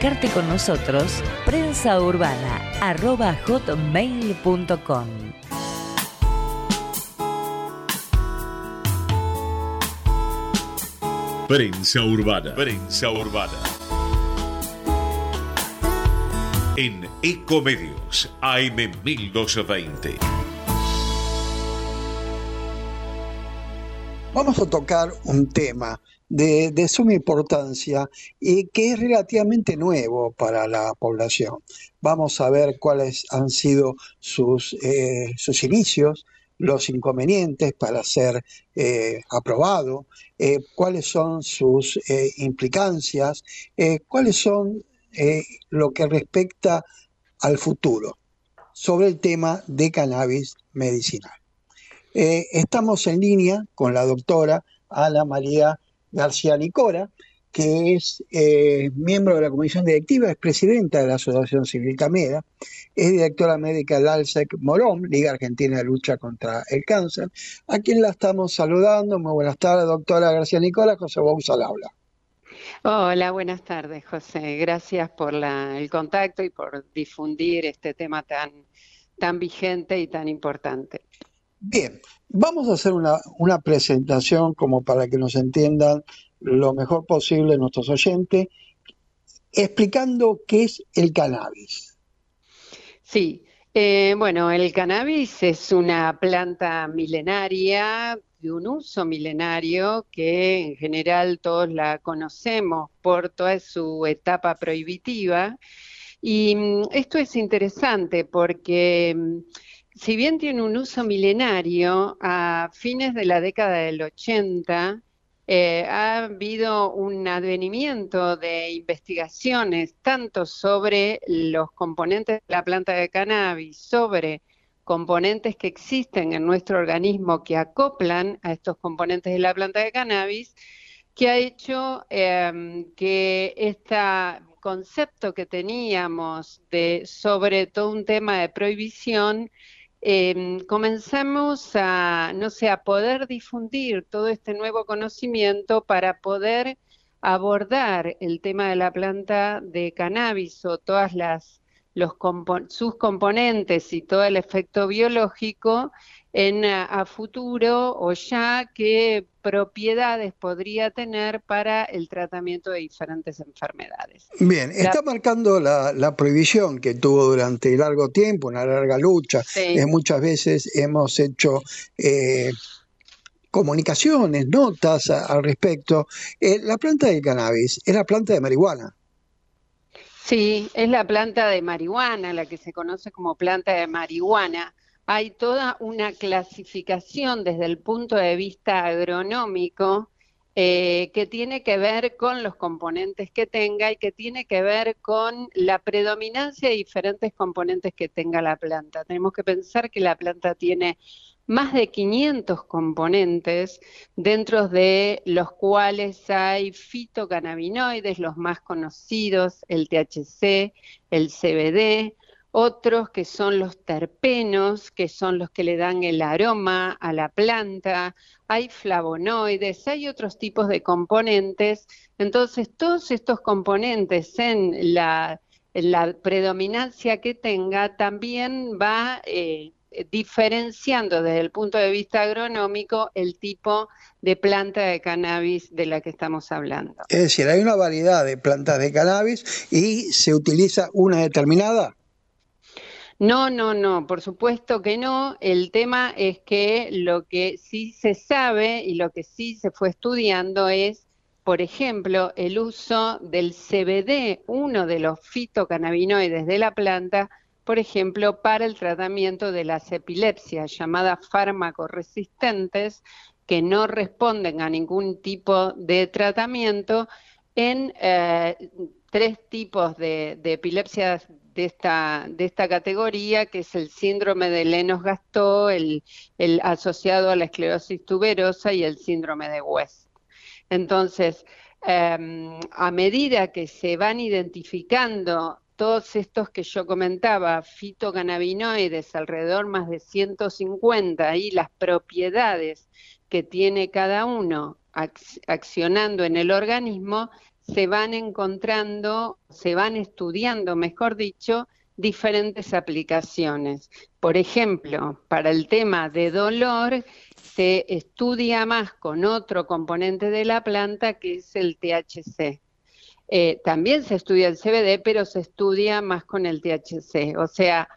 comunicarte con nosotros, prensaurbana.hotmail.com Prensa Urbana. Prensa Urbana. En Ecomedios, AM 1220. Vamos a tocar un tema de, suma importancia y que es relativamente nuevo para la población. Vamos a ver cuáles han sido sus, eh, sus inicios, los inconvenientes para ser eh, aprobado, eh, cuáles son sus implicancias, cuáles son lo que respecta al futuro sobre el tema de cannabis medicinal. estamos en línea con la doctora Ana María García Nicora, que es eh, miembro de la comisión directiva, es presidenta de la Asociación Civil Cameda, es directora médica del ALSEC Morón, Liga Argentina de Lucha contra el Cáncer, a quien la estamos saludando. Muy buenas tardes, doctora García Nicola, José Bousa al habla. Hola, buenas tardes, José. Gracias por el contacto y por difundir este tema tan, tan vigente y tan importante. Bien, vamos a hacer una, presentación como para que nos entiendan lo mejor posible nuestros oyentes, explicando qué es el cannabis. Sí, eh, bueno, el cannabis es una planta milenaria de un uso milenario que en general todos la conocemos por toda su etapa prohibitiva. Y mm, esto es interesante porque mm, si bien tiene un uso milenario, a fines de la década del 80 eh, ha habido un advenimiento de investigaciones tanto sobre los componentes de la planta de cannabis, sobre componentes que existen en nuestro organismo que acoplan a estos componentes de la planta de cannabis, que ha hecho em, que este concepto que teníamos de sobre todo un tema de prohibición eh, comenzamos a, no sé, a poder difundir todo este nuevo conocimiento para poder abordar el tema de la planta de cannabis o todas las los sus componentes y todo el efecto biológico en a, futuro o ya qué propiedades podría tener para el tratamiento de diferentes enfermedades. Bien, está marcando la, prohibición que tuvo durante largo tiempo, una larga lucha. Eh, muchas veces hemos hecho eh, comunicaciones, notas al respecto. Eh, la planta de cannabis es la planta de marihuana. Sí, es la planta de marihuana, la que se conoce como planta de marihuana hay toda una clasificación desde el punto de vista agronómico eh, que tiene que ver con los componentes que tenga y que tiene que ver con la predominancia de diferentes componentes que tenga la planta. Tenemos que pensar que la planta tiene más de 500 componentes, dentro de los cuales hay fitocannabinoides, los más conocidos, el THC, el CBD, otros que son los terpenos, que son los que le dan el aroma a la planta, hay flavonoides, hay otros tipos de componentes. Entonces, todos estos componentes en la, predominancia que tenga también va eh, diferenciando desde el punto de vista agronómico el tipo de planta de cannabis de la que estamos hablando. Es decir, hay una variedad de plantas de cannabis y se utiliza una determinada. No, no, no, por supuesto que no. El tema es que lo que sí se sabe y lo que sí se fue estudiando es, por ejemplo, el uso del CBD, uno de los fitocannabinoides de la planta, por ejemplo, para el tratamiento de las epilepsias llamadas fármaco-resistentes, que no responden a ningún tipo de tratamiento en eh, tres tipos de, epilepsias de esta, de esta categoría, que es el síndrome de Lennox-Gastaut, el, el asociado a la esclerosis tuberosa y el síndrome de West. Entonces, em, a medida que se van identificando todos estos que yo comentaba, fitocannabinoides, alrededor más de 150, y las propiedades que tiene cada uno accionando en el organismo, se van encontrando, se van estudiando, mejor dicho, diferentes aplicaciones. Por ejemplo, para el tema de dolor, se estudia más con otro componente de la planta que es el THC. Eh, también se estudia el CBD, pero se estudia más con el THC. O sea,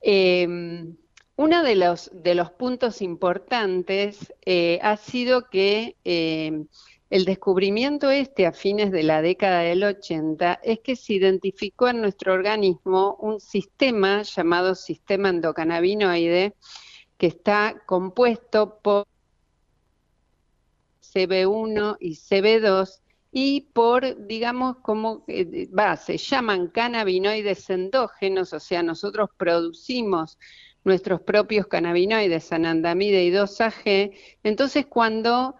em, uno de los, puntos importantes eh, ha sido que em, el descubrimiento este a fines de la década del 80 es que se identificó en nuestro organismo un sistema llamado sistema endocannabinoide que está compuesto por CB1 y CB2 y por, digamos, como eh, va, se llaman cannabinoides endógenos, o sea, nosotros producimos nuestros propios cannabinoides, anandamide y 2AG, entonces cuando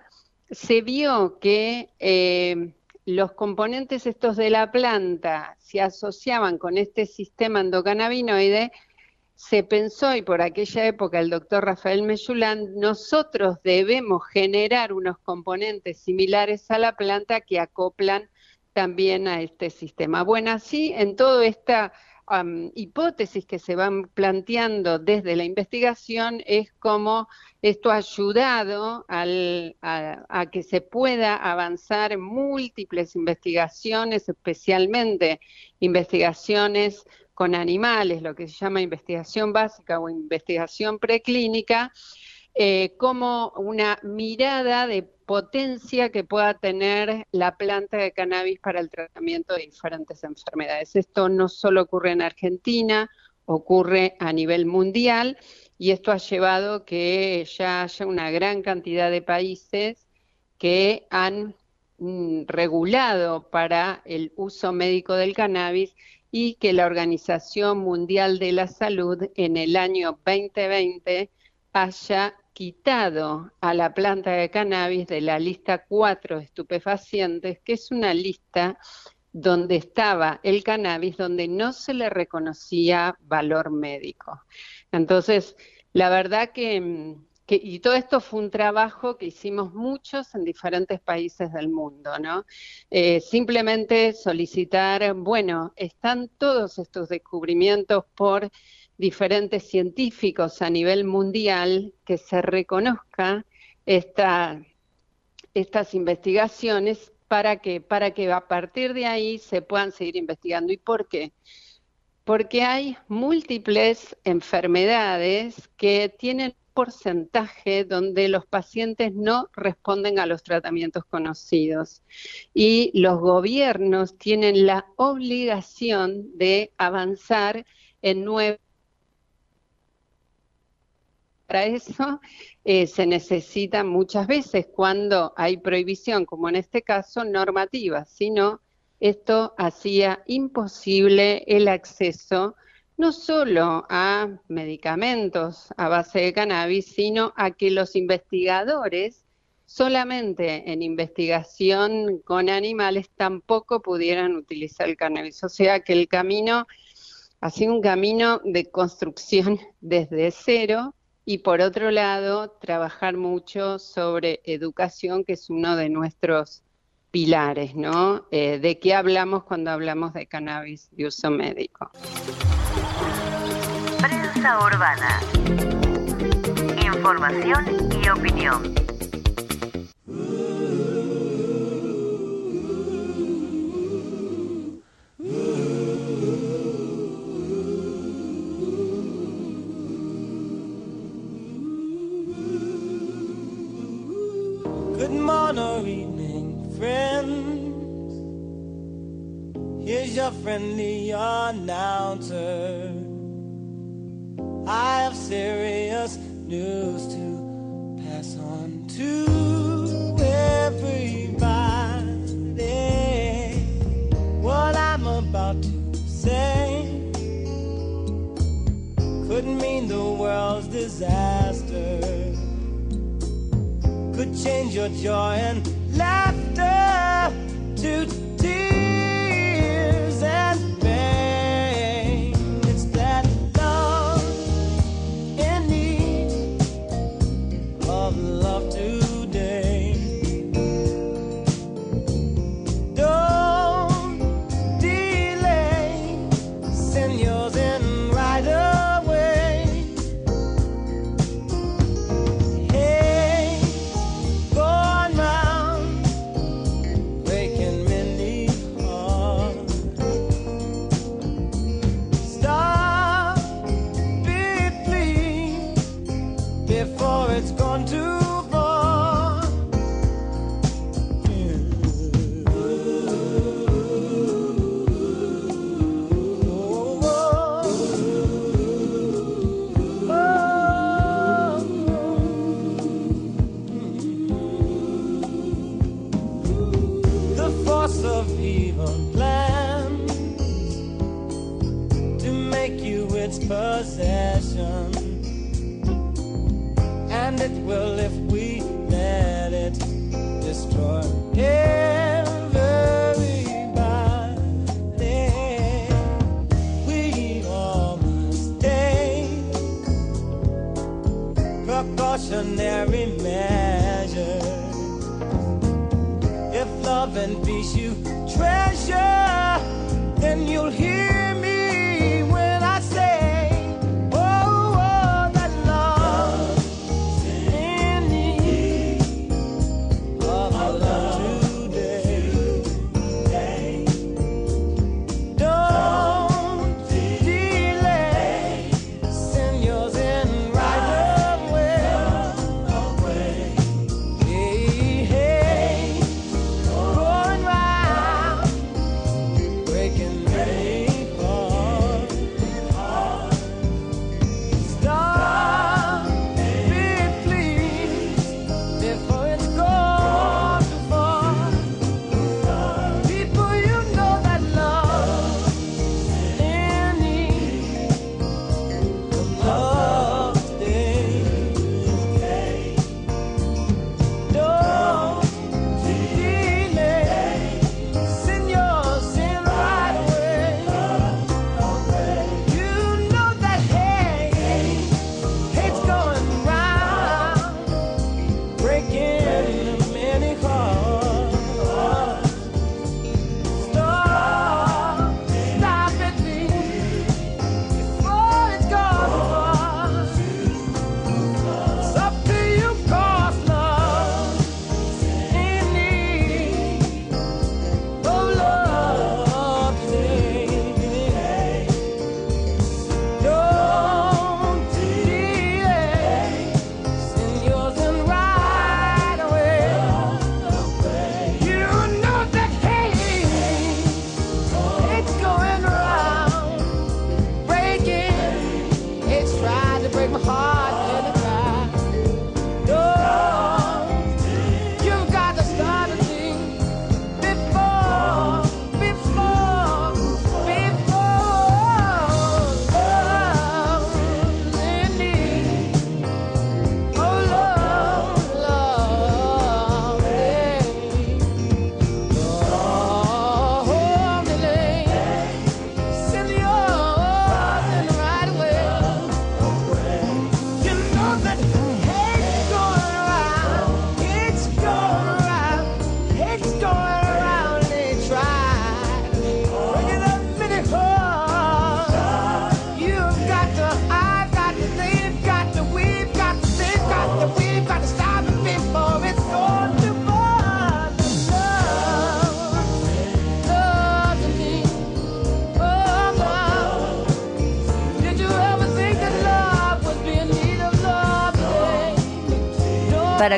se vio que eh, los componentes estos de la planta se asociaban con este sistema endocannabinoide, se pensó, y por aquella época el doctor Rafael Meyulán, nosotros debemos generar unos componentes similares a la planta que acoplan también a este sistema. Bueno, así en toda esta hipótesis que se van planteando desde la investigación es cómo esto ha ayudado a, que se pueda avanzar múltiples investigaciones, especialmente investigaciones con animales, lo que se llama investigación básica o investigación preclínica, eh, como una mirada de potencia que pueda tener la planta de cannabis para el tratamiento de diferentes enfermedades. Esto no solo ocurre en Argentina, ocurre a nivel mundial y esto ha llevado que ya haya una gran cantidad de países que han mm, regulado para el uso médico del cannabis y que la Organización Mundial de la Salud en el año 2020 haya quitado a la planta de cannabis de la lista 4 de estupefacientes, que es una lista donde estaba el cannabis, donde no se le reconocía valor médico. Entonces, la verdad que, y todo esto fue un trabajo que hicimos muchos en diferentes países del mundo, ¿no? Eh, simplemente solicitar, bueno, están todos estos descubrimientos por diferentes científicos a nivel mundial que se reconozca esta, estas investigaciones para que, para que a partir de ahí se puedan seguir investigando. ¿Y por qué? Porque hay múltiples enfermedades que tienen porcentaje donde los pacientes no responden a los tratamientos conocidos y los gobiernos tienen la obligación de avanzar en nuevos para eso eh, se necesita muchas veces cuando hay prohibición, como en este caso, normativa, sino esto hacía imposible el acceso no solo a medicamentos a base de cannabis, sino a que los investigadores solamente en investigación con animales tampoco pudieran utilizar el cannabis. O sea que el camino ha sido un camino de construcción desde cero y por otro lado trabajar mucho sobre educación, que es uno de nuestros pilares, ¿no? Eh, ¿De qué hablamos cuando hablamos de cannabis de uso médico? Prensa urbana. Información y opinión. Morning, evening, friends. Here's your friendly announcer. I have serious news to pass on to everybody. What I'm about to say couldn't mean the world's disaster could change your joy and laughter to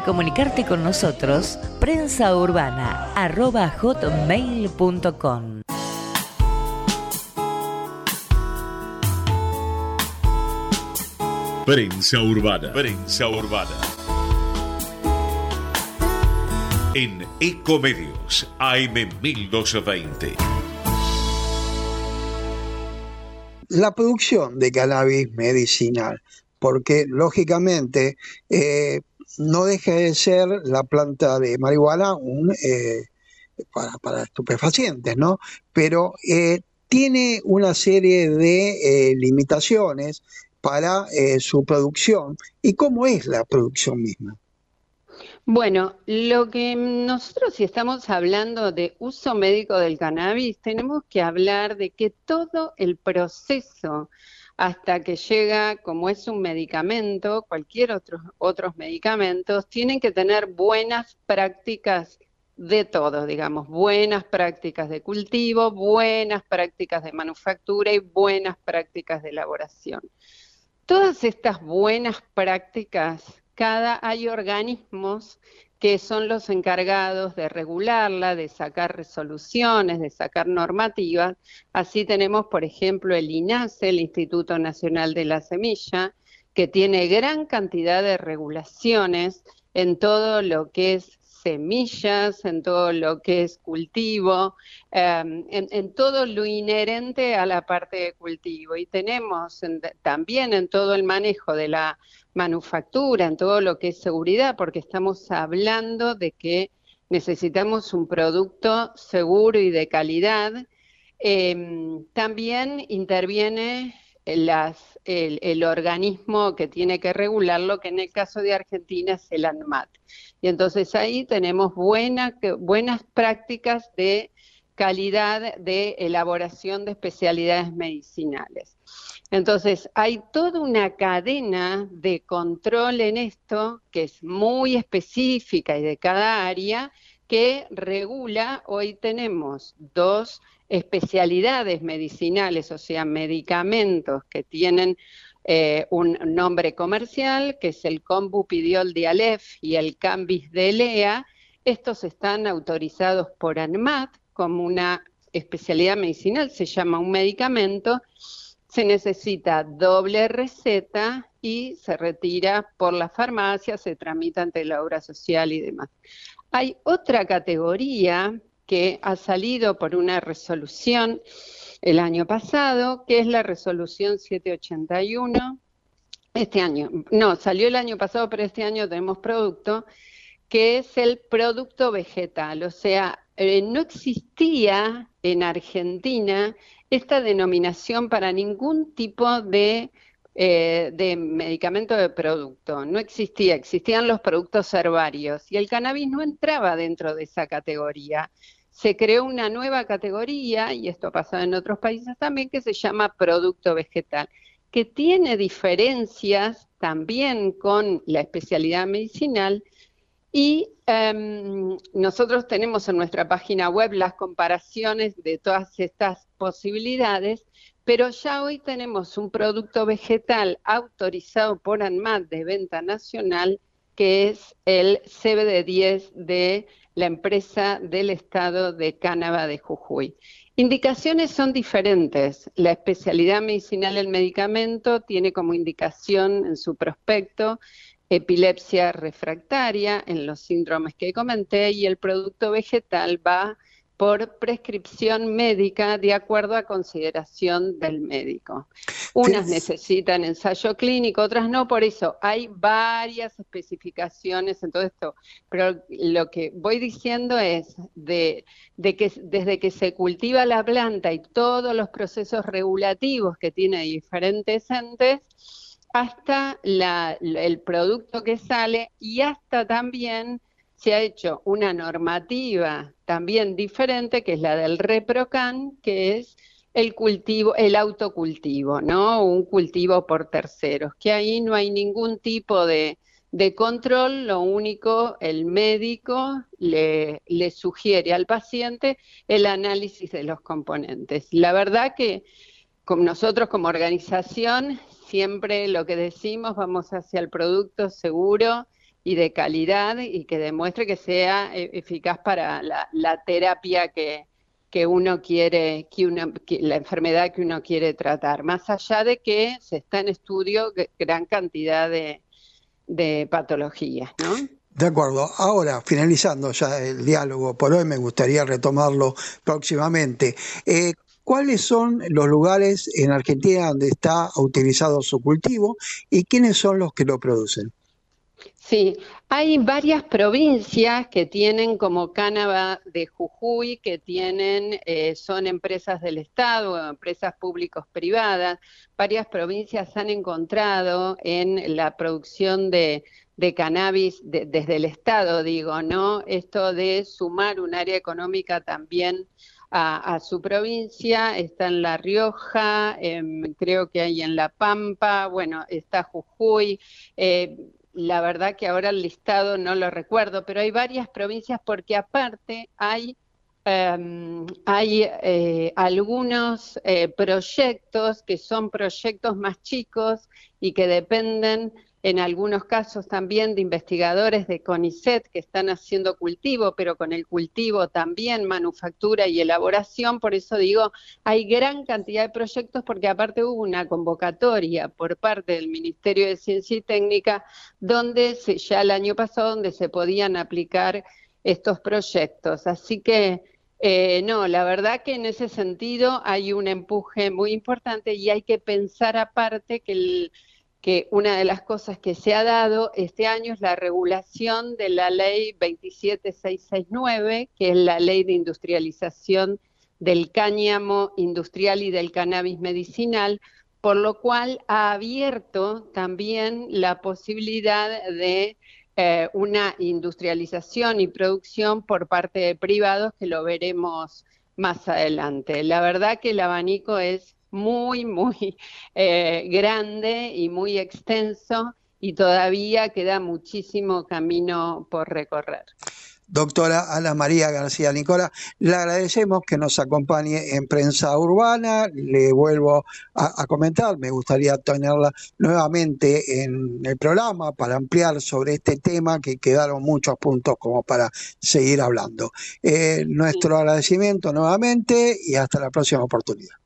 Para comunicarte con nosotros, prensaurbana.hotmail.com Prensa Urbana. Prensa Urbana. En Ecomedios AM 1220. La producción de cannabis medicinal, porque lógicamente eh, no deja de ser la planta de marihuana un, eh, para, para estupefacientes, ¿no? Pero eh, tiene una serie de eh, limitaciones para eh, su producción. ¿Y cómo es la producción misma? Bueno, lo que nosotros si estamos hablando de uso médico del cannabis, tenemos que hablar de que todo el proceso hasta que llega, como es un medicamento, cualquier otro, otros medicamentos, tienen que tener buenas prácticas de todo, digamos, buenas prácticas de cultivo, buenas prácticas de manufactura y buenas prácticas de elaboración. Todas estas buenas prácticas, cada hay organismos que son los encargados de regularla, de sacar resoluciones, de sacar normativas. Así tenemos, por ejemplo, el INASE, el Instituto Nacional de la Semilla, que tiene gran cantidad de regulaciones en todo lo que es semillas, en todo lo que es cultivo, eh, en, todo lo inherente a la parte de cultivo. Y tenemos en, también en todo el manejo de la manufactura, en todo lo que es seguridad, porque estamos hablando de que necesitamos un producto seguro y de calidad. Eh, también interviene las, el, organismo que tiene que regularlo, que en el caso de Argentina es el ANMAT. Y entonces ahí tenemos buena, buenas prácticas de calidad de elaboración de especialidades medicinales. Entonces, hay toda una cadena de control en esto que es muy específica y de cada área que regula, hoy tenemos dos especialidades medicinales, o sea, medicamentos que tienen eh, un nombre comercial, que es el Combupidiol de Aleph y el Cambis de Lea. Estos están autorizados por ANMAT como una especialidad medicinal, se llama un medicamento, se necesita doble receta y se retira por la farmacia, se tramita ante la obra social y demás. Hay otra categoría que ha salido por una resolución el año pasado, que es la resolución 781. Este año, no, salió el año pasado, pero este año tenemos producto, que es el producto vegetal. O sea, eh, no existía en Argentina esta denominación para ningún tipo de eh, de medicamento de producto. No existía, existían los productos herbarios y el cannabis no entraba dentro de esa categoría se creó una nueva categoría, y esto ha pasado en otros países también, que se llama producto vegetal, que tiene diferencias también con la especialidad medicinal. Y um, nosotros tenemos en nuestra página web las comparaciones de todas estas posibilidades, pero ya hoy tenemos un producto vegetal autorizado por ANMAT de venta nacional, que es el CBD10 de la empresa del estado de Cánaba de Jujuy. Indicaciones son diferentes. La especialidad medicinal del medicamento tiene como indicación en su prospecto epilepsia refractaria en los síndromes que comenté y el producto vegetal va por prescripción médica de acuerdo a consideración del médico. Unas necesitan ensayo clínico, otras no, por eso hay varias especificaciones en todo esto, pero lo que voy diciendo es de, de que desde que se cultiva la planta y todos los procesos regulativos que tiene diferentes entes, hasta la, el producto que sale y hasta también se ha hecho una normativa también diferente, que es la del ReproCan, que es el cultivo, el autocultivo, ¿no? Un cultivo por terceros, que ahí no hay ningún tipo de, de control, lo único, el médico le, le, sugiere al paciente el análisis de los componentes. La verdad que con nosotros como organización siempre lo que decimos, vamos hacia el producto seguro, y de calidad y que demuestre que sea eh, eficaz para la, terapia que, que uno quiere, que uno, la enfermedad que uno quiere tratar, más allá de que se está en estudio gran cantidad de, de patologías, ¿no? De acuerdo. Ahora, finalizando ya el diálogo por hoy, me gustaría retomarlo próximamente. Eh, ¿Cuáles son los lugares en Argentina donde está utilizado su cultivo y quiénes son los que lo producen? Sí, hay varias provincias que tienen como Cánaba de Jujuy, que tienen, eh, son empresas del Estado, empresas públicos privadas. Varias provincias han encontrado en la producción de, cannabis de- desde el Estado, digo, ¿no? Esto de sumar un área económica también a, a su provincia, está en La Rioja, em, creo que hay en La Pampa, bueno, está Jujuy. eh, la verdad que ahora el listado no lo recuerdo, pero hay varias provincias porque aparte hay, em, hay eh, algunos eh, proyectos que son proyectos más chicos y que dependen en algunos casos también de investigadores de CONICET que están haciendo cultivo, pero con el cultivo también manufactura y elaboración. Por eso digo, hay gran cantidad de proyectos porque aparte hubo una convocatoria por parte del Ministerio de Ciencia y Técnica donde se, ya el año pasado donde se podían aplicar estos proyectos. Así que eh, no, la verdad que en ese sentido hay un empuje muy importante y hay que pensar aparte que el que una de las cosas que se ha dado este año es la regulación de la ley 27669, que es la ley de industrialización del cáñamo industrial y del cannabis medicinal, por lo cual ha abierto también la posibilidad de eh, una industrialización y producción por parte de privados que lo veremos más adelante. La verdad que el abanico es muy, muy eh, grande y muy extenso y todavía queda muchísimo camino por recorrer. Doctora Ana María García Nicola, le agradecemos que nos acompañe en Prensa Urbana. Le vuelvo a, a, comentar, me gustaría tenerla nuevamente en el programa para ampliar sobre este tema, que quedaron muchos puntos como para seguir hablando. Eh, nuestro sí. agradecimiento nuevamente y hasta la próxima oportunidad.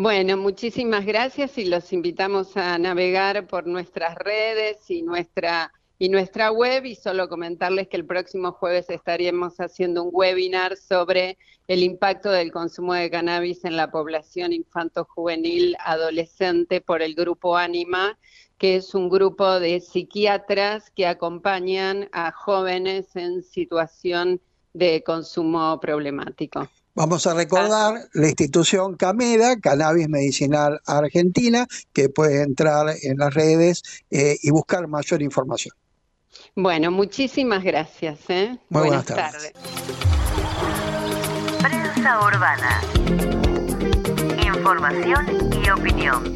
Bueno, muchísimas gracias y los invitamos a navegar por nuestras redes y nuestra y nuestra web y solo comentarles que el próximo jueves estaremos haciendo un webinar sobre el impacto del consumo de cannabis en la población infanto-juvenil adolescente por el grupo Anima, que es un grupo de psiquiatras que acompañan a jóvenes en situación de consumo problemático. Vamos a recordar la institución CAMEDA, Cannabis Medicinal Argentina, que puede entrar en las redes eh, y buscar mayor información. Bueno, muchísimas gracias. ¿eh? Muy buenas, buenas tardes. tardes. Prensa Urbana. Información y opinión.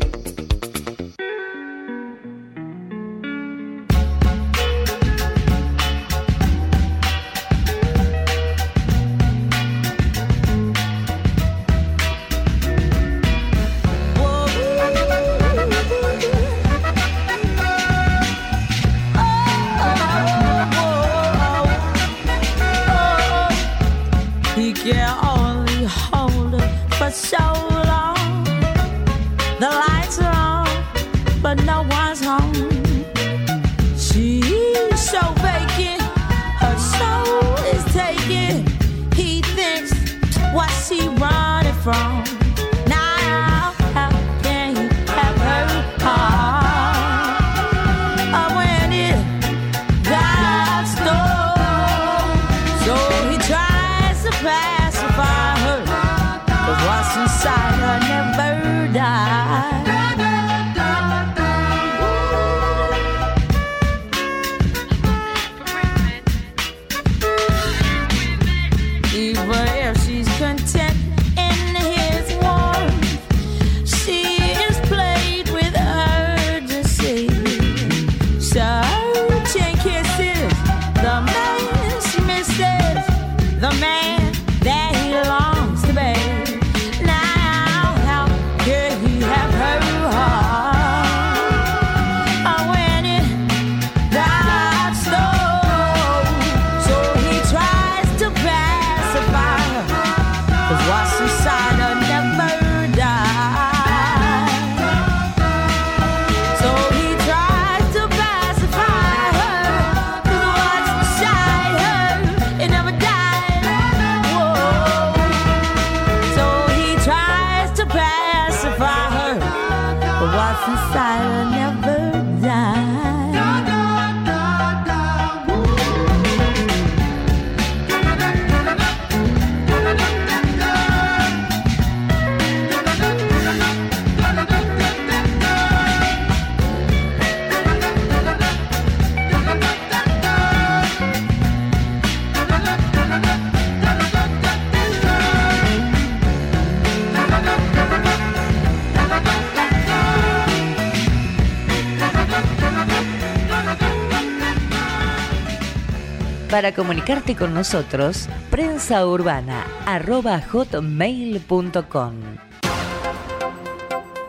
Para comunicarte con nosotros, prensaurbana.hotmail.com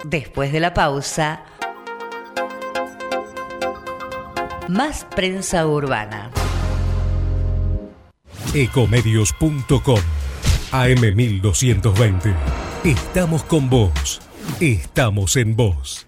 Después de la pausa, más prensa urbana. Ecomedios.com AM1220. Estamos con vos. Estamos en vos.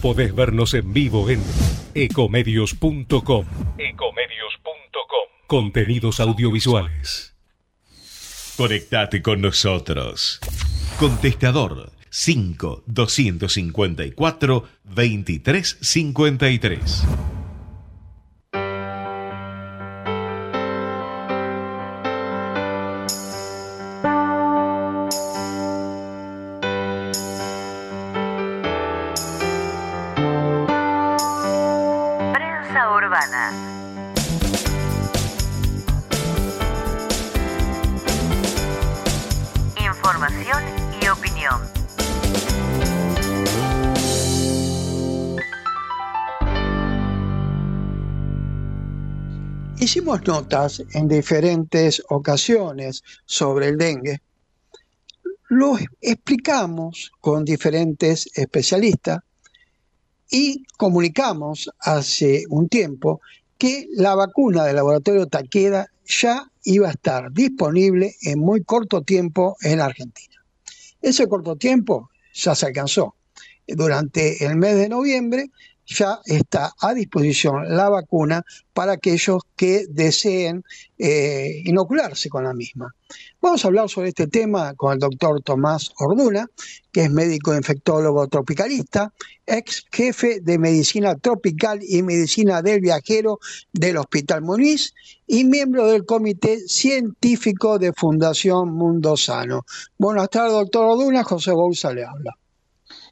Podés vernos en vivo en ecomedios.com. Ecomedios.com. Contenidos audiovisuales. Conectate con nosotros. Contestador 5 254 2353. Notas en diferentes ocasiones sobre el dengue. Lo explicamos con diferentes especialistas y comunicamos hace un tiempo que la vacuna del laboratorio Takeda ya iba a estar disponible en muy corto tiempo en Argentina. Ese corto tiempo ya se alcanzó. Durante el mes de noviembre ya está a disposición la vacuna para aquellos que deseen eh, inocularse con la misma. Vamos a hablar sobre este tema con el doctor Tomás Orduna, que es médico infectólogo tropicalista, ex jefe de medicina tropical y medicina del viajero del Hospital Muniz y miembro del Comité Científico de Fundación Mundo Sano. Buenas tardes, doctor Orduna. José Bouza le habla.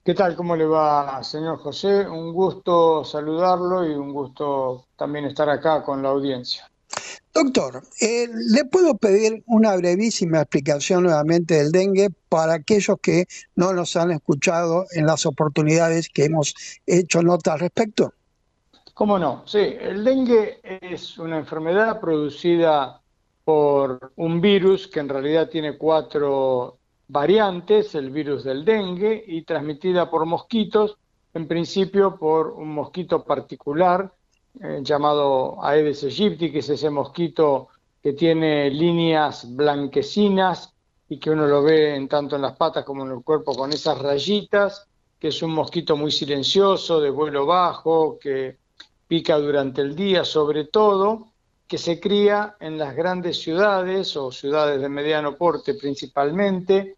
¿Qué tal? ¿Cómo le va, señor José? Un gusto saludarlo y un gusto también estar acá con la audiencia. Doctor, eh, ¿le puedo pedir una brevísima explicación nuevamente del dengue para aquellos que no nos han escuchado en las oportunidades que hemos hecho nota al respecto? ¿Cómo no? Sí, el dengue es una enfermedad producida por un virus que en realidad tiene cuatro variantes, el virus del dengue, y transmitida por mosquitos, en principio por un mosquito particular eh, llamado Aedes aegypti, que es ese mosquito que tiene líneas blanquecinas y que uno lo ve en tanto en las patas como en el cuerpo con esas rayitas, que es un mosquito muy silencioso, de vuelo bajo, que pica durante el día sobre todo, que se cría en las grandes ciudades o ciudades de mediano porte principalmente,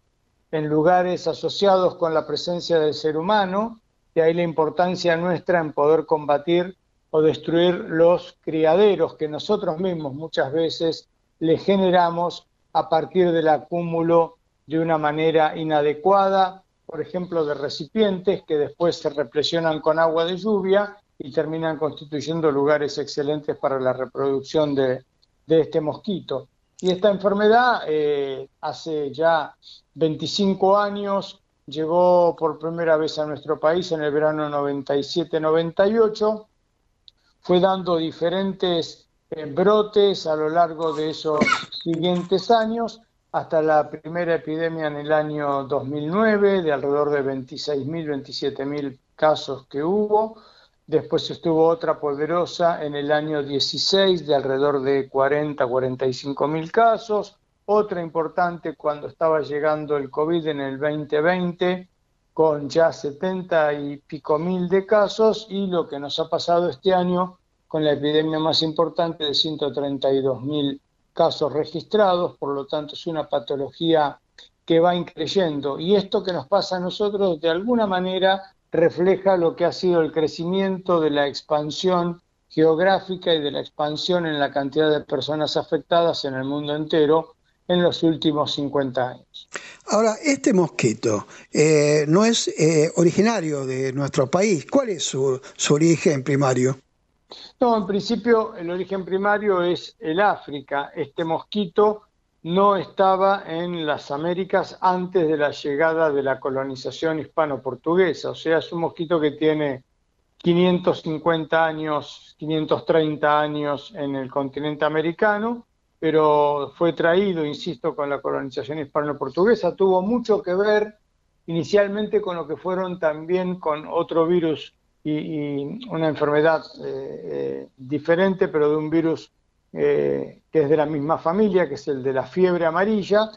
en lugares asociados con la presencia del ser humano, de ahí la importancia nuestra en poder combatir o destruir los criaderos que nosotros mismos muchas veces le generamos a partir del acúmulo de una manera inadecuada, por ejemplo, de recipientes que después se represionan con agua de lluvia y terminan constituyendo lugares excelentes para la reproducción de, de este mosquito. Y esta enfermedad eh, hace ya 25 años llegó por primera vez a nuestro país en el verano 97-98, fue dando diferentes eh, brotes a lo largo de esos siguientes años, hasta la primera epidemia en el año 2009, de alrededor de 26.000, 27.000 casos que hubo. Después estuvo otra poderosa en el año 16, de alrededor de 40, 45 mil casos. Otra importante cuando estaba llegando el COVID en el 2020, con ya 70 y pico mil de casos. Y lo que nos ha pasado este año con la epidemia más importante de 132 mil casos registrados. Por lo tanto, es una patología que va increyendo. Y esto que nos pasa a nosotros, de alguna manera, refleja lo que ha sido el crecimiento de la expansión geográfica y de la expansión en la cantidad de personas afectadas en el mundo entero en los últimos 50 años. Ahora, este mosquito eh, no es eh, originario de nuestro país. ¿Cuál es su, su origen primario? No, en principio el origen primario es el África. Este mosquito no estaba en las Américas antes de la llegada de la colonización hispano-portuguesa, o sea, es un mosquito que tiene 550 años, 530 años en el continente americano, pero fue traído, insisto, con la colonización hispano-portuguesa, tuvo mucho que ver inicialmente con lo que fueron también con otro virus y, una enfermedad eh, eh, diferente, pero de un virus eh, que es de la misma familia, que es el de la fiebre amarilla.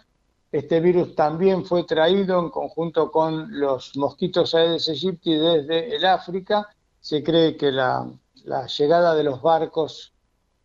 Este virus también fue traído en conjunto con los mosquitos Aedes aegypti desde el África. Se cree que la, llegada de los barcos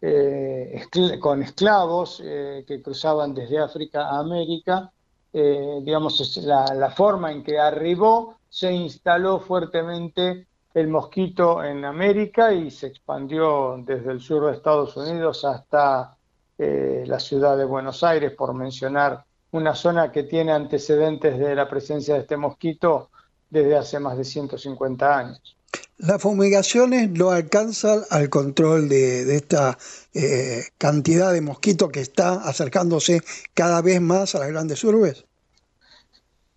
eh, con esclavos eh, que cruzaban desde África a América, digamos, la forma en que arribó, se instaló fuertemente el mosquito en América y se expandió desde el sur de Estados Unidos hasta eh, la ciudad de Buenos Aires, por mencionar una zona que tiene antecedentes de la presencia de este mosquito desde hace más de 150 años. Las fumigaciones no alcanzan al control de, de esta eh, cantidad de mosquitos que está acercándose cada vez más a las grandes urbes.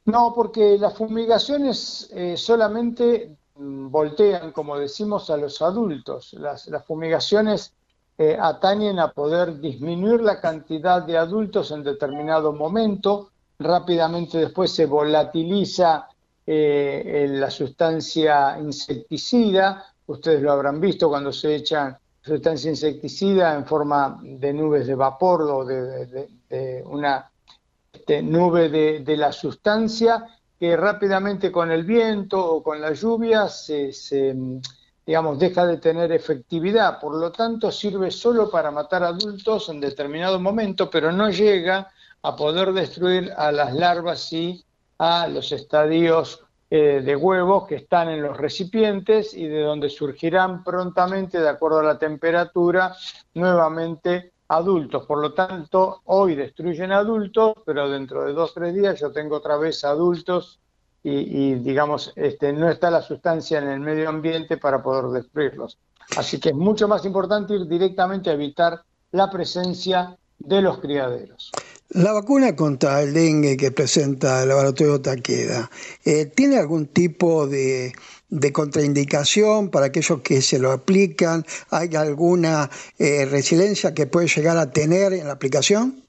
No, porque las fumigaciones eh, solamente voltean, como decimos, a los adultos. Las, fumigaciones eh, atañen a poder disminuir la cantidad de adultos en determinado momento. Rápidamente después se volatiliza eh, la sustancia insecticida. Ustedes lo habrán visto cuando se echan sustancia insecticida en forma de nubes de vapor o de, una este, nube de la sustancia que rápidamente con el viento o con la lluvia se, mm, digamos, deja de tener efectividad. Por lo tanto, sirve solo para matar adultos en determinado momento, pero no llega a poder destruir a las larvas y a los estadios eh, de huevos que están en los recipientes y de donde surgirán prontamente, de acuerdo a la temperatura, nuevamente adultos. Por lo tanto, hoy destruyen adultos, pero dentro de dos o tres días yo tengo otra vez adultos y, digamos, este, no está la sustancia en el medio ambiente para poder destruirlos. Así que es mucho más importante ir directamente a evitar la presencia de los criaderos. La vacuna contra el dengue que presenta el laboratorio Takeda, eh, ¿tiene algún tipo de, de contraindicación para aquellos que se lo aplican? ¿Hay alguna eh, resiliencia que puede llegar a tener en la aplicación?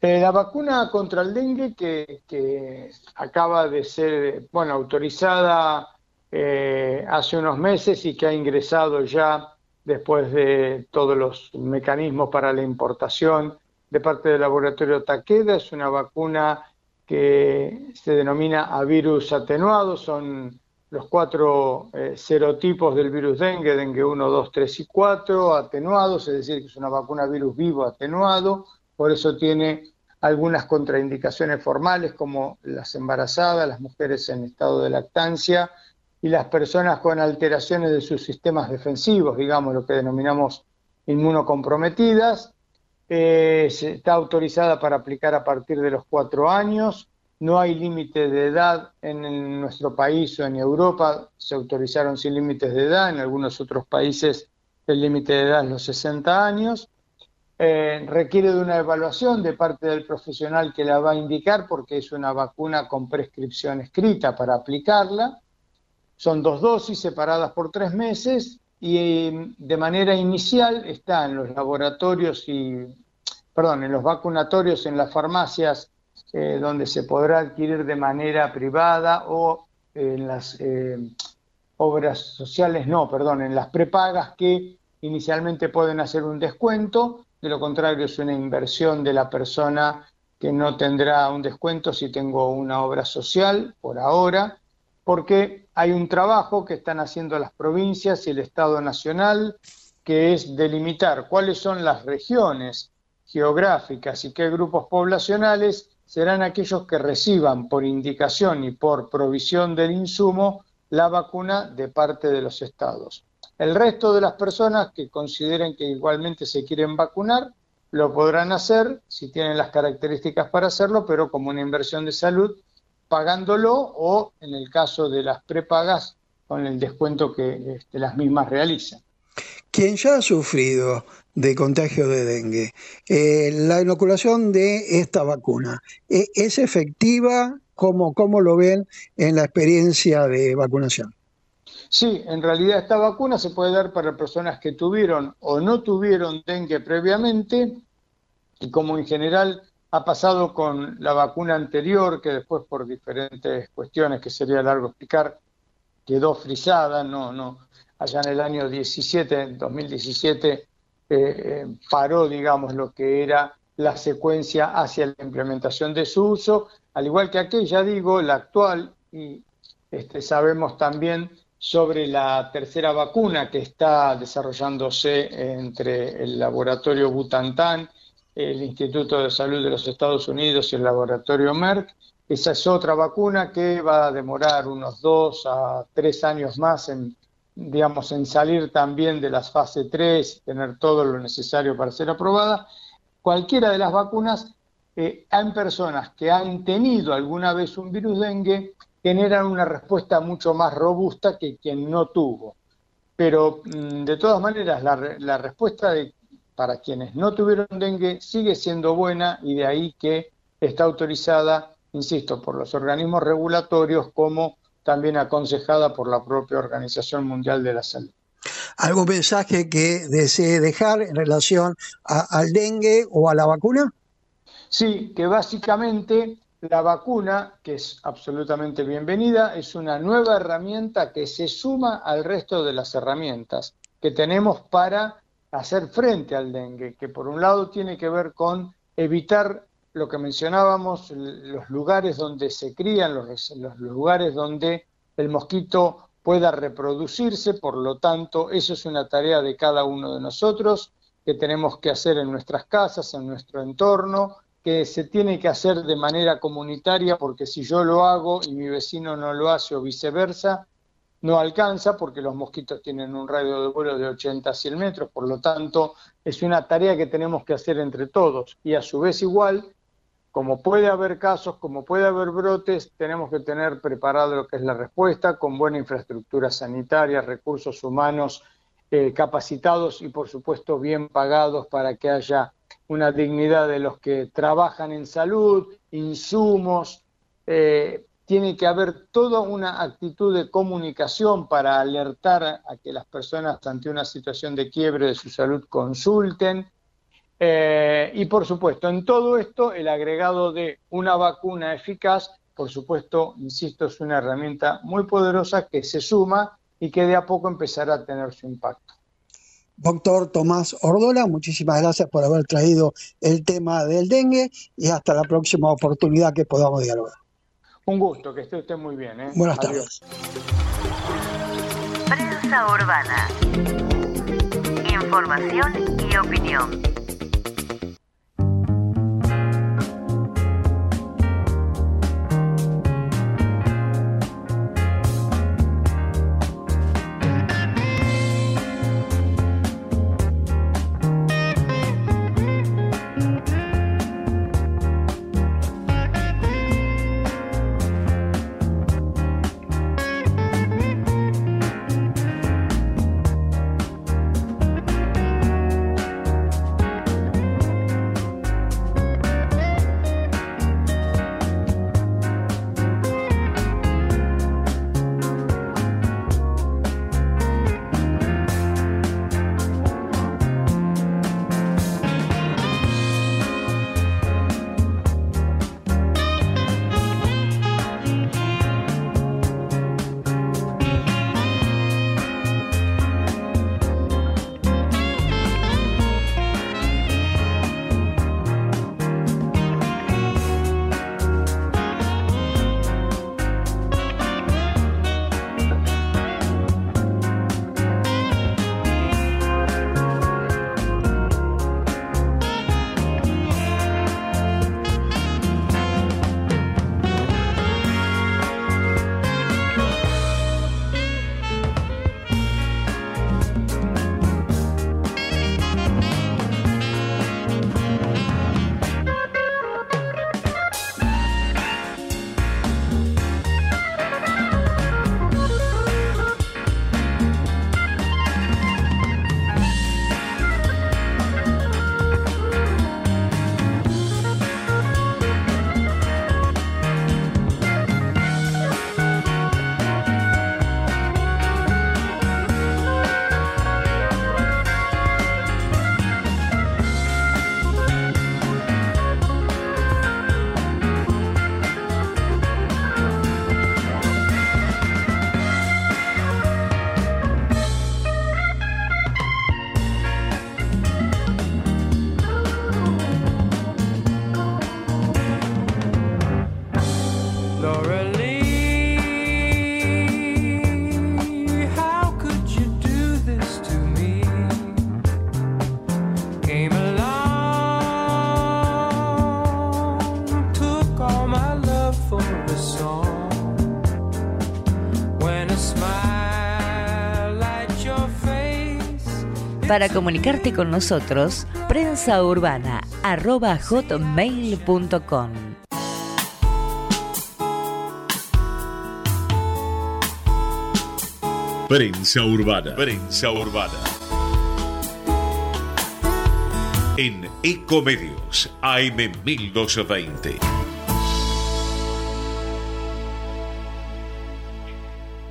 Eh, la vacuna contra el dengue que, que acaba de ser, bueno, autorizada eh, hace unos meses y que ha ingresado ya después de todos los mecanismos para la importación de parte del laboratorio Takeda, es una vacuna que se denomina a virus atenuado, son los cuatro eh, serotipos del virus dengue, dengue 1, 2, 3 y 4, atenuados, es decir, que es una vacuna virus vivo atenuado, por eso tiene algunas contraindicaciones formales como las embarazadas, las mujeres en estado de lactancia y las personas con alteraciones de sus sistemas defensivos, digamos lo que denominamos inmunocomprometidas. Eh, está autorizada para aplicar a partir de los cuatro años. No hay límite de edad en, nuestro país o en Europa. Se autorizaron sin límites de edad. En algunos otros países el límite de edad es los 60 años. eh, requiere de una evaluación de parte del profesional que la va a indicar porque es una vacuna con prescripción escrita para aplicarla. Son dos dosis separadas por tres meses y eh, de manera inicial está en los laboratorios y, perdón, en los vacunatorios, en las farmacias, eh, donde se podrá adquirir de manera privada o en las eh, obras sociales, no, perdón, en las prepagas que inicialmente pueden hacer un descuento, de lo contrario es una inversión de la persona que no tendrá un descuento si tengo una obra social por ahora, porque hay un trabajo que están haciendo las provincias y el Estado Nacional, que es delimitar cuáles son las regiones geográficas y qué grupos poblacionales serán aquellos que reciban por indicación y por provisión del insumo la vacuna de parte de los estados. El resto de las personas que consideren que igualmente se quieren vacunar, lo podrán hacer si tienen las características para hacerlo, pero como una inversión de salud, pagándolo o en el caso de las prepagas con el descuento que este, las mismas realizan. Quien ya ha sufrido de contagio de dengue, eh, la inoculación de esta vacuna, ¿e- ¿es efectiva? ¿Cómo, ¿Cómo lo ven en la experiencia de vacunación? Sí, en realidad esta vacuna se puede dar para personas que tuvieron o no tuvieron dengue previamente y como en general ha pasado con la vacuna anterior, que después por diferentes cuestiones que sería largo explicar, quedó frisada, no, no, allá en el año 17, en 2017, eh, eh, paró, digamos, lo que era la secuencia hacia la implementación de su uso, al igual que aquella, digo, la actual, y este, sabemos también sobre la tercera vacuna que está desarrollándose entre el laboratorio Butantan, el Instituto de Salud de los Estados Unidos y el laboratorio Merck. Esa es otra vacuna que va a demorar unos dos a tres años más en, digamos, en salir también de las fase 3 y tener todo lo necesario para ser aprobada. Cualquiera de las vacunas, eh, en personas que han tenido alguna vez un virus dengue, generan una respuesta mucho más robusta que quien no tuvo. Pero mm, de todas maneras, la, re- la respuesta para quienes no tuvieron dengue sigue siendo buena y de ahí que está autorizada, insisto, por los organismos regulatorios como también aconsejada por la propia Organización Mundial de la Salud. ¿Algún mensaje que desee dejar en relación a- al dengue o a la vacuna? Sí, que básicamente la vacuna, que es absolutamente bienvenida, es una nueva herramienta que se suma al resto de las herramientas que tenemos para hacer frente al dengue, que por un lado tiene que ver con evitar lo que mencionábamos, los lugares donde se crían, los lugares donde el mosquito pueda reproducirse, por lo tanto, eso es una tarea de cada uno de nosotros que tenemos que hacer en nuestras casas, en nuestro entorno, que se tiene que hacer de manera comunitaria, porque si yo lo hago y mi vecino no lo hace o viceversa, no alcanza porque los mosquitos tienen un radio de vuelo de 80 a 100 metros, por lo tanto es una tarea que tenemos que hacer entre todos y a su vez igual, como puede haber casos, como puede haber brotes, tenemos que tener preparado lo que es la respuesta con buena infraestructura sanitaria, recursos humanos eh, capacitados y por supuesto bien pagados para que haya una dignidad de los que trabajan en salud, insumos, eh, tiene que haber toda una actitud de comunicación para alertar a que las personas ante una situación de quiebre de su salud consulten. Eh, y por supuesto, en todo esto, el agregado de una vacuna eficaz, por supuesto, insisto, es una herramienta muy poderosa que se suma y que de a poco empezará a tener su impacto. Doctor Tomás Ordola, muchísimas gracias por haber traído el tema del dengue y hasta la próxima oportunidad que podamos dialogar. Un gusto, que esté usted muy bien. ¿eh? Buenas Adiós. Prensa urbana. Información y opinión. Para comunicarte con nosotros, prensaurbana.hotmail.com Prensa Urbana. Prensa Urbana. En Ecomedios, AM 1220.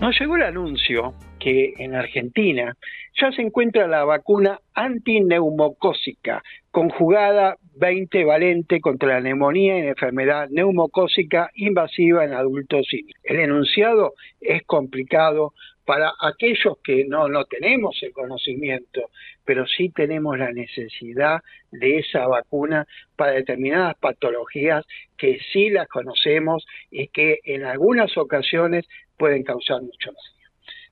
Nos llegó el anuncio que en Argentina ya se encuentra la vacuna antineumocócica, conjugada 20 valente contra la neumonía la enfermedad neumocócica invasiva en adultos. El enunciado es complicado para aquellos que no, no tenemos el conocimiento, pero sí tenemos la necesidad de esa vacuna para determinadas patologías que sí las conocemos y que en algunas ocasiones pueden causar mucho daño.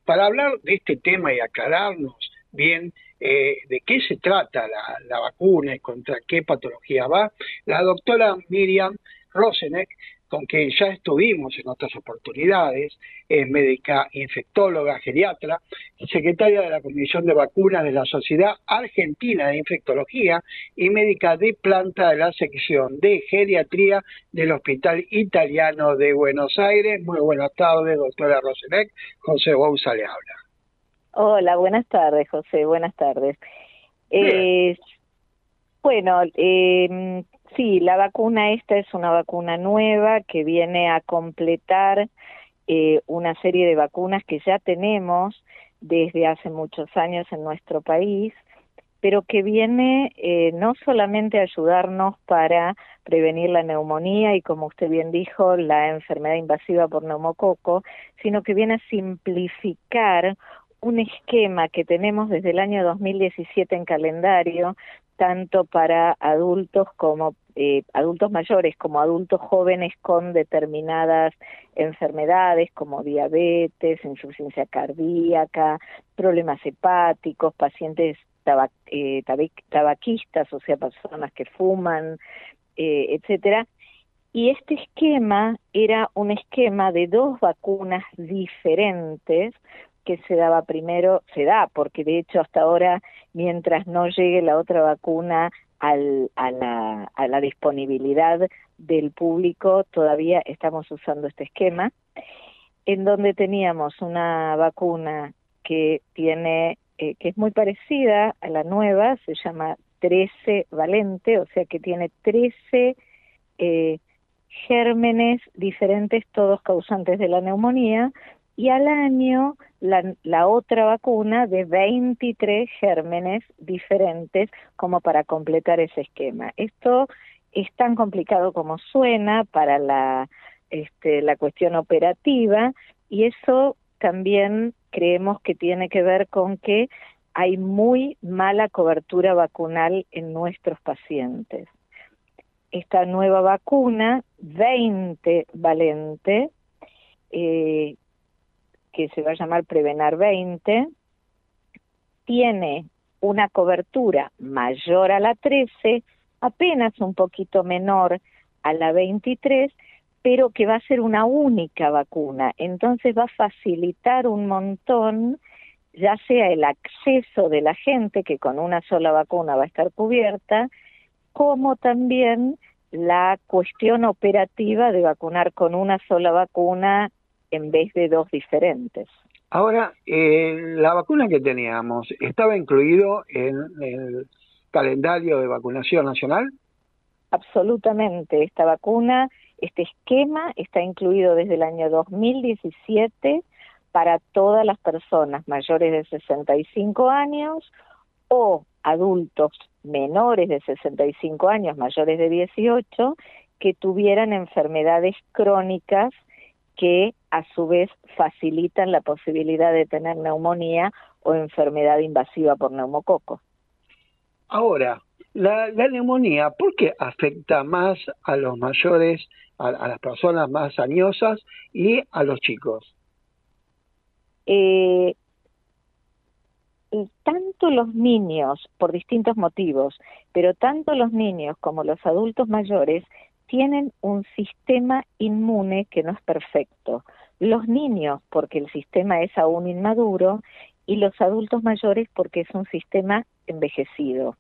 Para hablar de este tema y aclararnos bien eh, de qué se trata la, la vacuna y contra qué patología va, la doctora Miriam Roseneck con quien ya estuvimos en otras oportunidades, es médica infectóloga, geriatra, secretaria de la Comisión de Vacunas de la Sociedad Argentina de Infectología y médica de planta de la sección de geriatría del Hospital Italiano de Buenos Aires. Muy buenas tardes, doctora Rosenbeck. José Bouza le habla. Hola, buenas tardes, José, buenas tardes. Eh, bueno, eh, sí, la vacuna esta es una vacuna nueva que viene a completar eh, una serie de vacunas que ya tenemos desde hace muchos años en nuestro país, pero que viene eh, no solamente a ayudarnos para prevenir la neumonía y, como usted bien dijo, la enfermedad invasiva por neumococo, sino que viene a simplificar un esquema que tenemos desde el año 2017 en calendario, tanto para adultos como eh, adultos mayores como adultos jóvenes con determinadas enfermedades como diabetes, insuficiencia cardíaca, problemas hepáticos, pacientes eh, tabaquistas, o sea, personas que fuman, eh, etcétera. Y este esquema era un esquema de dos vacunas diferentes que se daba primero, se da, porque de hecho hasta ahora, mientras no llegue la otra vacuna al, a, la, a la disponibilidad del público, todavía estamos usando este esquema, en donde teníamos una vacuna que tiene, eh, que es muy parecida a la nueva, se llama 13 valente, o sea que tiene 13 eh, gérmenes diferentes, todos causantes de la neumonía, y al año la, otra vacuna de 23 gérmenes diferentes como para completar ese esquema. Esto es tan complicado como suena para la, este, la cuestión operativa y eso también creemos que tiene que ver con que hay muy mala cobertura vacunal en nuestros pacientes. Esta nueva vacuna, 20 valente, eh, que se va a llamar Prevenar 20, tiene una cobertura mayor a la 13, apenas un poquito menor a la 23, pero que va a ser una única vacuna. Entonces va a facilitar un montón, ya sea el acceso de la gente, que con una sola vacuna va a estar cubierta, como también la cuestión operativa de vacunar con una sola vacuna en vez de dos diferentes. Ahora, eh, la vacuna que teníamos, ¿estaba incluido en el calendario de vacunación nacional? Absolutamente. Esta vacuna, este esquema está incluido desde el año 2017 para todas las personas mayores de 65 años o adultos menores de 65 años, mayores de 18, que tuvieran enfermedades crónicas que a su vez facilitan la posibilidad de tener neumonía o enfermedad invasiva por neumococo. Ahora, la, la neumonía, ¿por qué afecta más a los mayores, a, a, las personas más añosas y a los chicos? Eh, tanto los niños, por distintos motivos, pero tanto los niños como los adultos mayores tienen un sistema inmune que no es perfecto. Los niños porque el sistema es aún inmaduro y los adultos mayores porque es un sistema envejecido,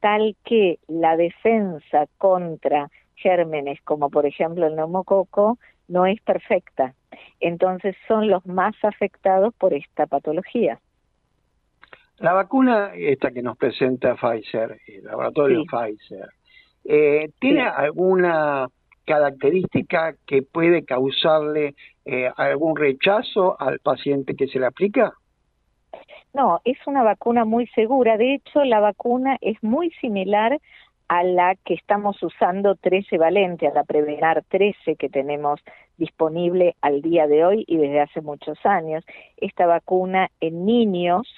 tal que la defensa contra gérmenes como por ejemplo el neumococo no es perfecta. Entonces son los más afectados por esta patología. La vacuna, esta que nos presenta Pfizer, el laboratorio Sí. Pfizer, eh, ¿tiene Sí. alguna característica que puede causarle eh, algún rechazo al paciente que se le aplica? No, es una vacuna muy segura. De hecho, la vacuna es muy similar a la que estamos usando 13 valente, a la Prevenar 13 que tenemos disponible al día de hoy y desde hace muchos años. Esta vacuna en niños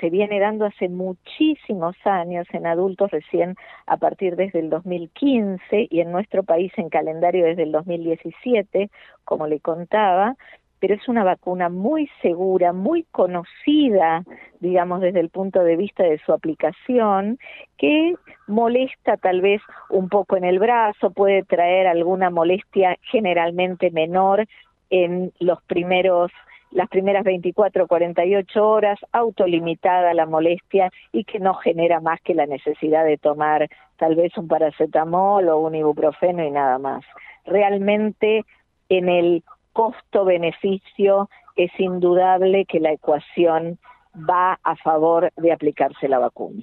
se viene dando hace muchísimos años, en adultos recién a partir desde el 2015 y en nuestro país en calendario desde el 2017, como le contaba, pero es una vacuna muy segura, muy conocida, digamos, desde el punto de vista de su aplicación, que molesta tal vez un poco en el brazo, puede traer alguna molestia generalmente menor en los primeros las primeras 24 o 48 horas, autolimitada la molestia y que no genera más que la necesidad de tomar tal vez un paracetamol o un ibuprofeno y nada más. Realmente en el costo-beneficio es indudable que la ecuación va a favor de aplicarse la vacuna.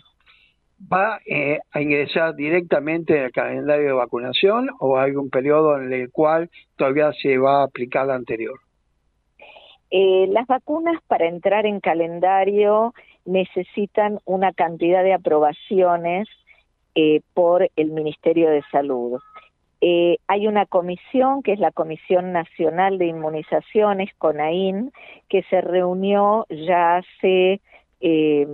¿Va eh, a ingresar directamente en el calendario de vacunación o hay un periodo en el cual todavía se va a aplicar la anterior? Eh, las vacunas para entrar en calendario necesitan una cantidad de aprobaciones eh, por el Ministerio de Salud. Eh, hay una comisión, que es la Comisión Nacional de Inmunizaciones, CONAIN, que se reunió ya hace, eh,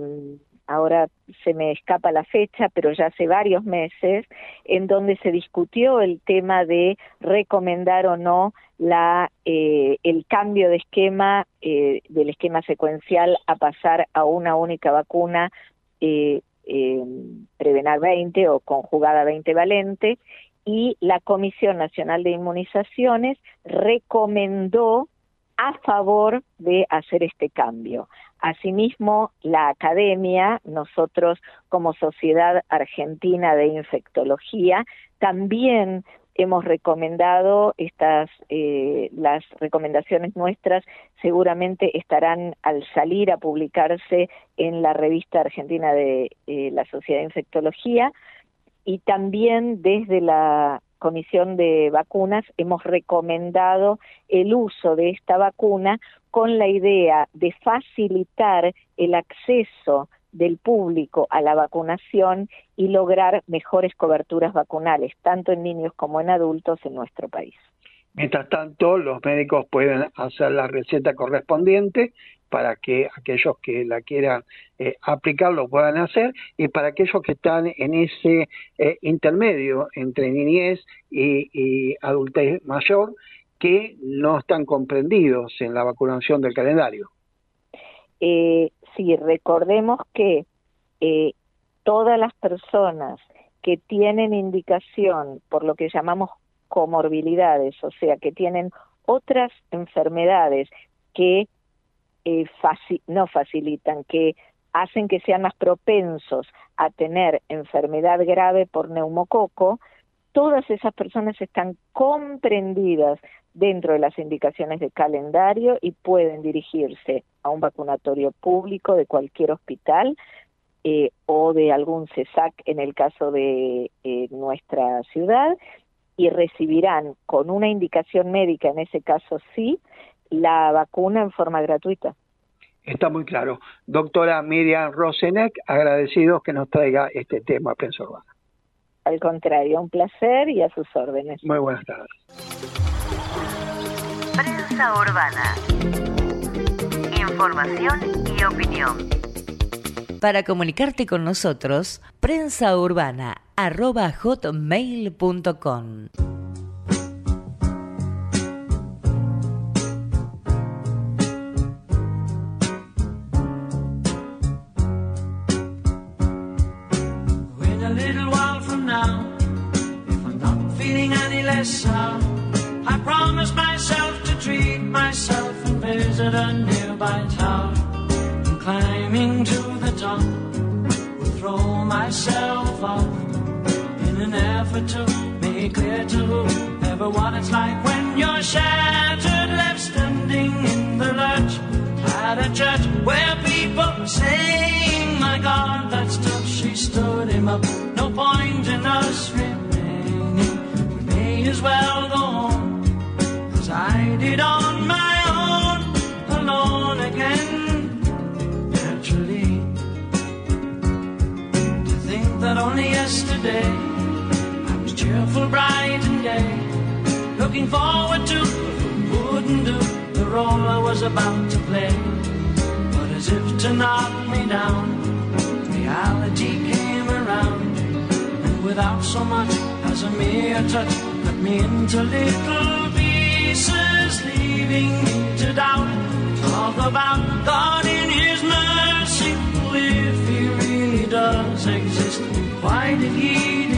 ahora se me escapa la fecha, pero ya hace varios meses, en donde se discutió el tema de recomendar o no la, eh, el cambio de esquema, eh, del esquema secuencial a pasar a una única vacuna. Eh, eh, Prevenar 20 o conjugada 20 valente y la Comisión Nacional de Inmunizaciones recomendó a favor de hacer este cambio. Asimismo, la academia, nosotros como Sociedad Argentina de Infectología, también hemos recomendado estas, eh, las recomendaciones nuestras seguramente estarán al salir a publicarse en la revista argentina de eh, la Sociedad de Infectología y también desde la Comisión de Vacunas hemos recomendado el uso de esta vacuna con la idea de facilitar el acceso del público a la vacunación y lograr mejores coberturas vacunales, tanto en niños como en adultos en nuestro país. Mientras tanto, los médicos pueden hacer la receta correspondiente para que aquellos que la quieran eh, aplicar lo puedan hacer y para aquellos que están en ese eh, intermedio entre niñez y, adultez mayor que no están comprendidos en la vacunación del calendario. Eh, sí, recordemos que eh, todas las personas que tienen indicación por lo que llamamos comorbilidades, o sea, que tienen otras enfermedades que eh, no facilitan, que hacen que sean más propensos a tener enfermedad grave por neumococo, todas esas personas están comprendidas dentro de las indicaciones de calendario y pueden dirigirse a un vacunatorio público de cualquier hospital eh, o de algún CESAC en el caso de eh, nuestra ciudad y recibirán con una indicación médica, en ese caso sí, la vacuna en forma gratuita. Está muy claro. Doctora Miriam Rosenek, agradecidos que nos traiga este tema a Prensa Urbana. Al contrario, un placer y a sus órdenes. Muy buenas tardes. Prensa Urbana. Información y opinión. Para comunicarte con nosotros, prensaurbana.hotmail.com sound, I promise myself to treat myself. and visit a nearby tower and climbing to the top will throw myself off in an effort to make clear to whoever what it's like when you're shattered, left standing in the lurch at a church where people saying, My God, that's tough. She stood him up. No point in us. As well go on as I did on my own, alone again. Naturally, to think that only yesterday I was cheerful, bright, and gay, looking forward to what wouldn't do the role I was about to play. But as if to knock me down, reality came around, and without so much as a mere touch, me into little pieces, leaving me to doubt. Talk about God in His mercy, if He really does exist. Why did He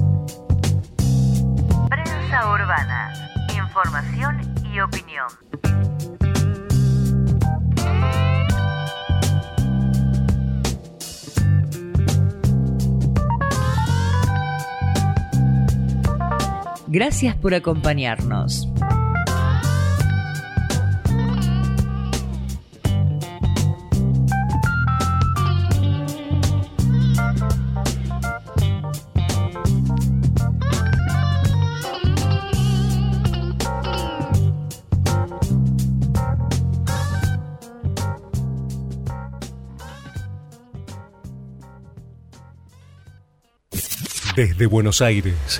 Gracias por acompañarnos. Desde Buenos Aires,